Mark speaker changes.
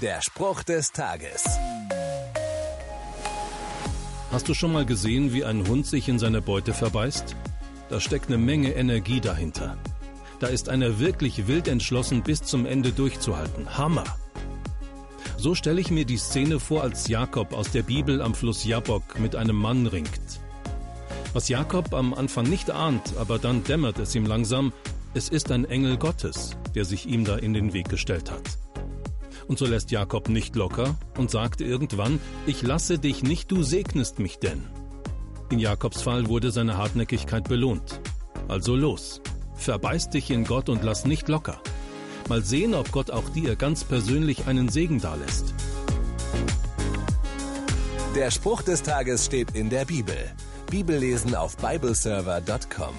Speaker 1: Der Spruch des Tages.
Speaker 2: Hast du schon mal gesehen, wie ein Hund sich in seine Beute verbeißt? Da steckt eine Menge Energie dahinter. Da ist einer wirklich wild entschlossen, bis zum Ende durchzuhalten. Hammer! So stelle ich mir die Szene vor, als Jakob aus der Bibel am Fluss Jabbok mit einem Mann ringt. Was Jakob am Anfang nicht ahnt, aber dann dämmert es ihm langsam, es ist ein Engel Gottes, der sich ihm da in den Weg gestellt hat. Und so lässt Jakob nicht locker und sagt irgendwann, ich lasse dich nicht, du segnest mich denn. In Jakobs Fall wurde seine Hartnäckigkeit belohnt. Also los, verbeiß dich in Gott und lass nicht locker. Mal sehen, ob Gott auch dir ganz persönlich einen Segen dalässt.
Speaker 1: Der Spruch des Tages steht in der Bibel. Bibellesen auf bibleserver.com.